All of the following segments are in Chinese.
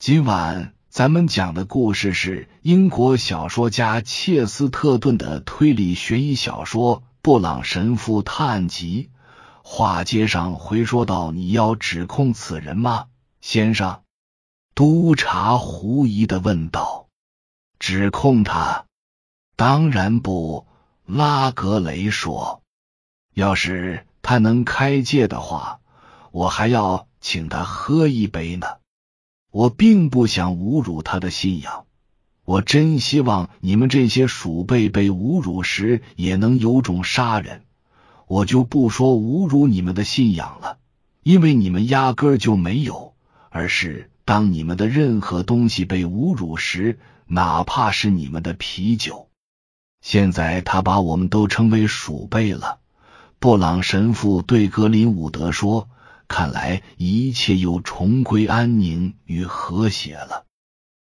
今晚咱们讲的故事是英国小说家切斯特顿的推理悬疑小说《布朗神父探案集》。话接上回说到，你要指控此人吗，先生？督察狐疑的问道。指控他？当然不，拉格雷说。要是他能开戒的话，我还要请他喝一杯呢。我并不想侮辱他的信仰，我真希望你们这些鼠辈被侮辱时也能有种杀人。我就不说侮辱你们的信仰了，因为你们压根儿就没有，而是当你们的任何东西被侮辱时，哪怕是你们的啤酒。现在他把我们都称为鼠辈了。布朗神父对格林伍德说。看来一切又重归安宁与和谐了。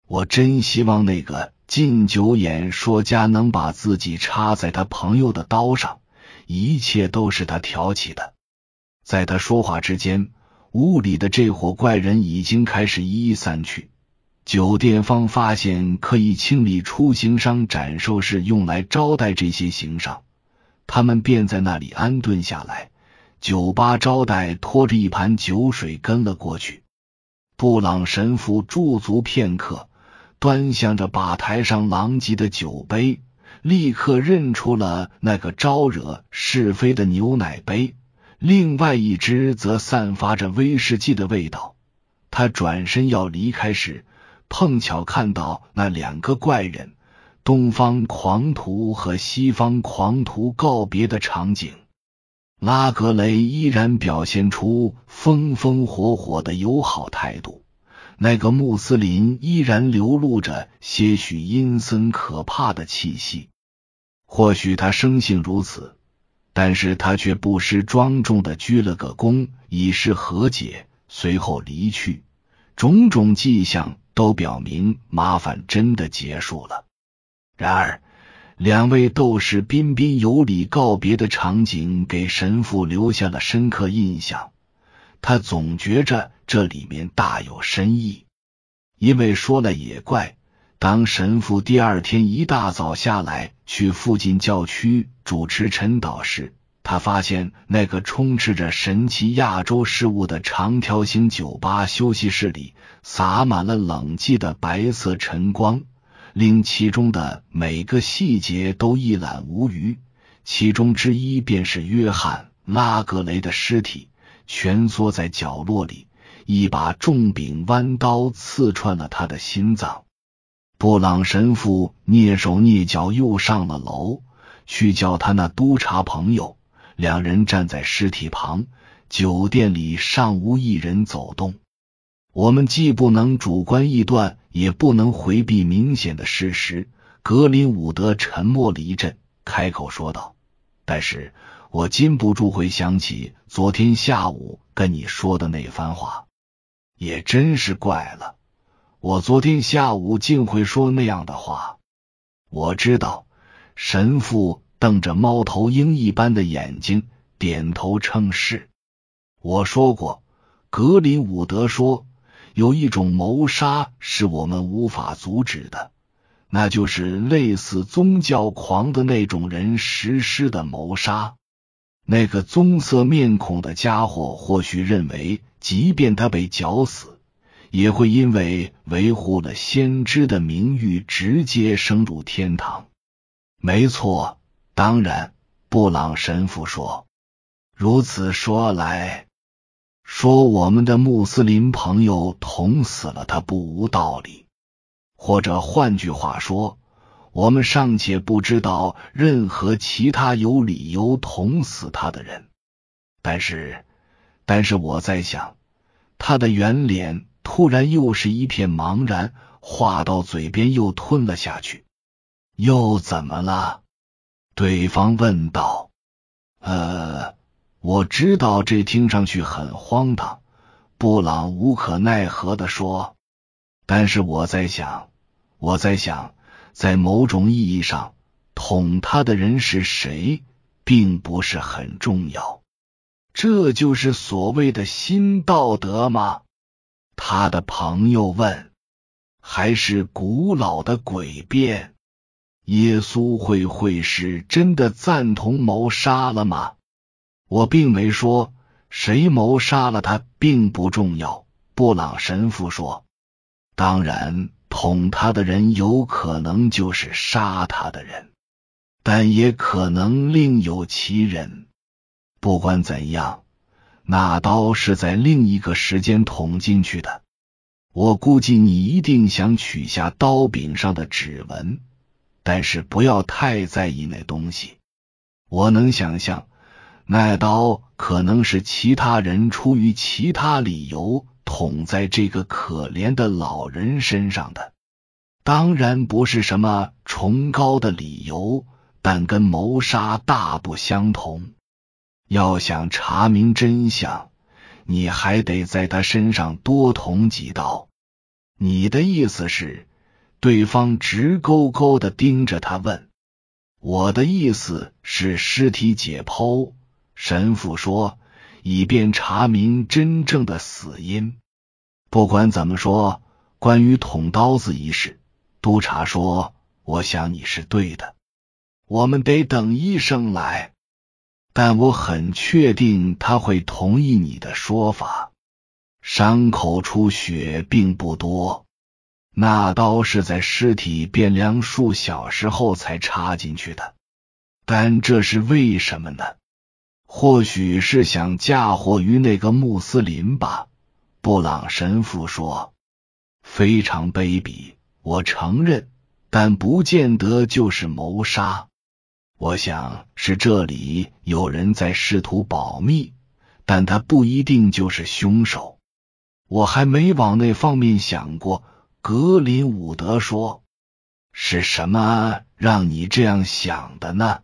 我真希望那个禁酒演说家能把自己插在他朋友的刀上。一切都是他挑起的。在他说话之间，屋里的这伙怪人已经开始一一散去。酒店方发现可以清理出行商展售室，用来招待这些行商，他们便在那里安顿下来。酒吧招待拖着一盘酒水跟了过去。布朗神父驻足片刻，端详着吧台上狼藉的酒杯，立刻认出了那个招惹是非的牛奶杯，另外一只则散发着威士忌的味道。他转身要离开时，碰巧看到那两个怪人——东方狂徒和西方狂徒告别的场景。拉格雷依然表现出风风火火的友好态度，那个穆斯林依然流露着些许阴森可怕的气息。或许他生性如此，但是他却不失庄重的鞠了个躬，以示和解，随后离去。种种迹象都表明麻烦真的结束了。然而。两位斗士彬彬有礼告别的场景给神父留下了深刻印象。他总觉着这里面大有深意。因为说了也怪，当神父第二天一大早下来去附近教区主持晨祷时，他发现那个充斥着神奇亚洲事物的长条形酒吧休息室里洒满了冷寂的白色晨光。令其中的每个细节都一览无余。其中之一便是约翰·拉格雷的尸体，蜷缩在角落里，一把重柄弯刀刺穿了他的心脏。布朗神父蹑手蹑脚又上了楼，去叫他那督察朋友。两人站在尸体旁，酒店里尚无一人走动。我们既不能主观臆断。也不能回避明显的事实。格林伍德沉默了一阵，开口说道：“但是我禁不住回想起昨天下午跟你说的那番话。也真是怪了，我昨天下午竟会说那样的话。我知道。”神父瞪着猫头鹰一般的眼睛，点头称是。我说过，格林伍德说。有一种谋杀是我们无法阻止的，那就是类似宗教狂的那种人实施的谋杀。那个棕色面孔的家伙或许认为，即便他被绞死，也会因为维护了先知的名誉，直接升入天堂。没错，当然，布朗神父说。如此说来。说我们的穆斯林朋友捅死了他不无道理，或者换句话说，我们尚且不知道任何其他有理由捅死他的人。但是，但是我在想，他的圆脸突然又是一片茫然，话到嘴边又吞了下去。又怎么了？对方问道。呃。我知道这听上去很荒唐，布朗无可奈何的说。但是我在想，我在想，在某种意义上，捅他的人是谁，并不是很重要。这就是所谓的新道德吗？他的朋友问。还是古老的诡辩？耶稣会会是真的赞同谋杀了吗？我并没说谁谋杀了他并不重要。布朗神父说：“当然，捅他的人有可能就是杀他的人，但也可能另有其人。不管怎样，那刀是在另一个时间捅进去的。我估计你一定想取下刀柄上的指纹。”但是不要太在意那东西。我能想象，那刀可能是其他人出于其他理由捅在这个可怜的老人身上的。当然不是什么崇高的理由，但跟谋杀大不相同。要想查明真相，你还得在他身上多捅几刀。你的意思是？对方直勾勾的盯着他问：“我的意思是尸体解剖。”神父说：“以便查明真正的死因。”不管怎么说，关于捅刀子一事，督察说：“我想你是对的。我们得等医生来，但我很确定他会同意你的说法。伤口出血并不多。”那刀是在尸体变凉数小时后才插进去的，但这是为什么呢？或许是想嫁祸于那个穆斯林吧。布朗神父说：“非常卑鄙，我承认，但不见得就是谋杀。我想是这里有人在试图保密，但他不一定就是凶手。我还没往那方面想过。”格林伍德说：“是什么让你这样想的呢？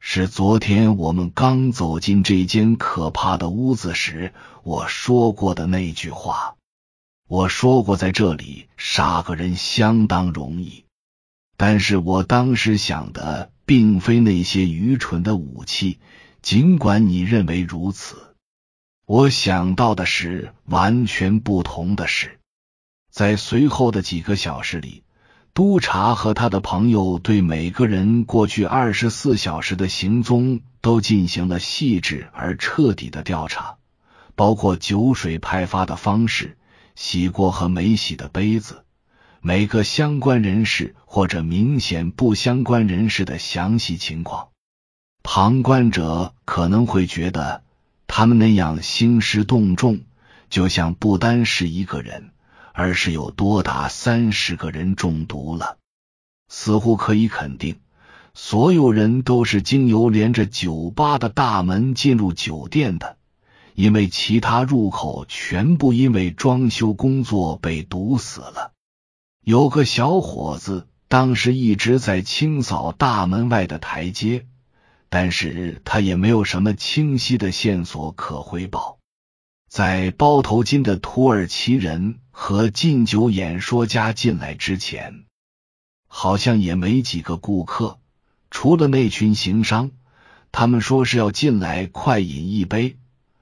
是昨天我们刚走进这间可怕的屋子时我说过的那句话。我说过，在这里杀个人相当容易，但是我当时想的并非那些愚蠢的武器，尽管你认为如此。我想到的是完全不同的事。”在随后的几个小时里，督察和他的朋友对每个人过去二十四小时的行踪都进行了细致而彻底的调查，包括酒水派发的方式、洗过和没洗的杯子、每个相关人士或者明显不相关人士的详细情况。旁观者可能会觉得他们那样兴师动众，就像不单是一个人。而是有多达三十个人中毒了，似乎可以肯定，所有人都是经由连着酒吧的大门进入酒店的，因为其他入口全部因为装修工作被堵死了。有个小伙子当时一直在清扫大门外的台阶，但是他也没有什么清晰的线索可回报。在包头巾的土耳其人和禁酒演说家进来之前，好像也没几个顾客，除了那群行商。他们说是要进来快饮一杯，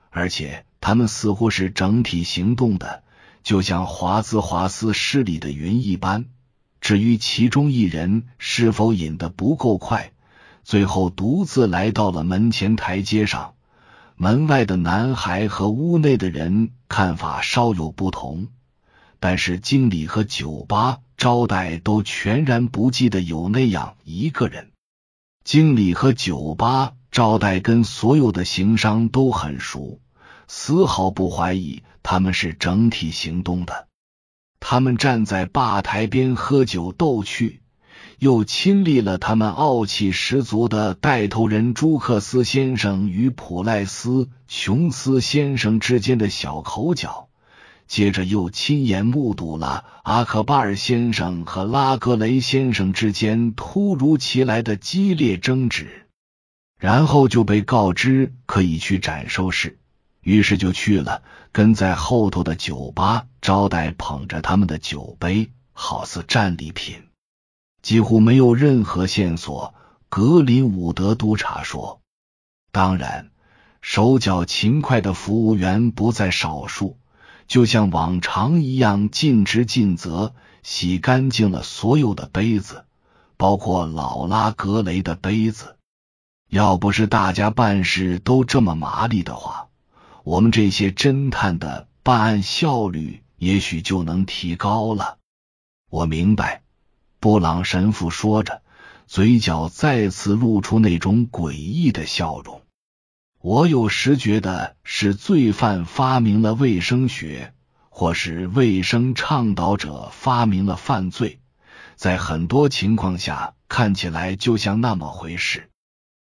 而且他们似乎是整体行动的，就像华兹华斯诗里的云一般。至于其中一人是否饮得不够快，最后独自来到了门前台阶上。门外的男孩和屋内的人看法稍有不同，但是经理和酒吧招待都全然不记得有那样一个人。经理和酒吧招待跟所有的行商都很熟，丝毫不怀疑他们是整体行动的。他们站在吧台边喝酒逗趣。又亲历了他们傲气十足的带头人朱克斯先生与普赖斯琼斯先生之间的小口角，接着又亲眼目睹了阿克巴尔先生和拉格雷先生之间突如其来的激烈争执，然后就被告知可以去展收室，于是就去了，跟在后头的酒吧招待捧着他们的酒杯，好似战利品。几乎没有任何线索。格林伍德督察说：“当然，手脚勤快的服务员不在少数，就像往常一样尽职尽责，洗干净了所有的杯子，包括老拉格雷的杯子。要不是大家办事都这么麻利的话，我们这些侦探的办案效率也许就能提高了。我明白，布朗神父说着，嘴角再次露出那种诡异的笑容。我有时觉得是罪犯发明了卫生学，或是卫生倡导者发明了犯罪，在很多情况下看起来就像那么回事。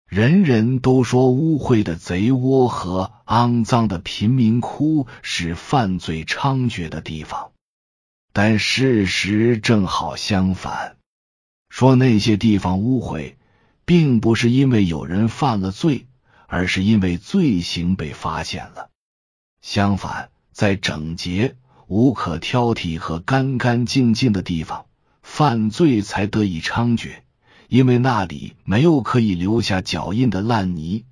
人人都说污秽的贼窝和肮脏的贫民窟是犯罪猖獗的地方，但事实正好相反。说那些地方污秽，并不是因为有人犯了罪，而是因为罪行被发现了。相反，在整洁、无可挑剔和干干净净的地方，犯罪才得以猖獗。因为那里没有可以留下脚印的烂泥，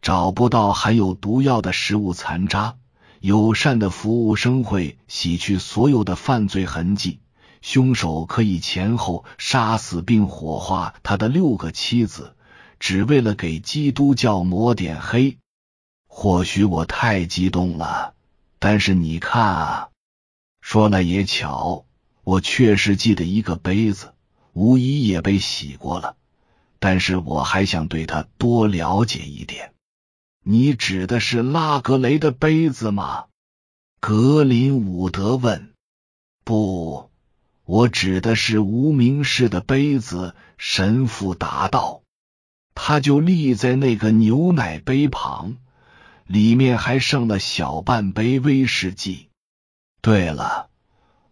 找不到含有毒药的食物残渣，友善的服务生会洗去所有的犯罪痕迹，凶手可以前后杀死并火化他的六个妻子，只为了给基督教抹点黑。或许我太激动了，但是你看啊，说来也巧，我确实记得一个杯子。无疑也被洗过了，但是我还想对他多了解一点。你指的是拉格雷的杯子吗？格林伍德问。不，我指的是无名氏的杯子。神父答道。他就立在那个牛奶杯旁，里面还剩了小半杯威士忌。对了，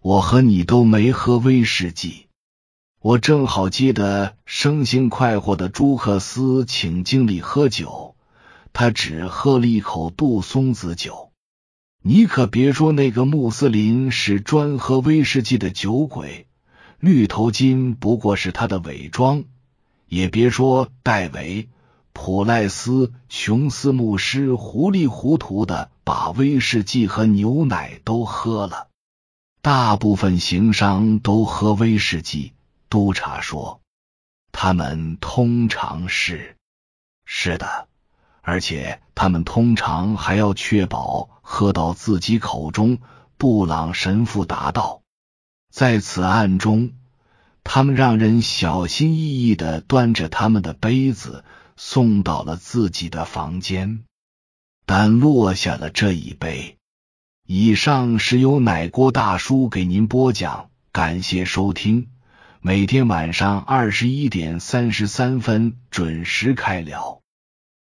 我和你都没喝威士忌。我正好记得生性快活的朱克斯请经理喝酒，他只喝了一口杜松子酒。你可别说那个穆斯林是专喝威士忌的酒鬼，绿头巾不过是他的伪装。也别说戴维、普赖斯、琼斯牧师糊里糊涂的把威士忌和牛奶都喝了。大部分行商都喝威士忌。督察说：“他们通常是是的，而且他们通常还要确保喝到自己口中。”布朗神父答道：“在此案中，他们让人小心翼翼的端着他们的杯子送到了自己的房间，但落下了这一杯。”以上是由奶锅大叔给您播讲，感谢收听。每天晚上二十一点三十三分准时开聊。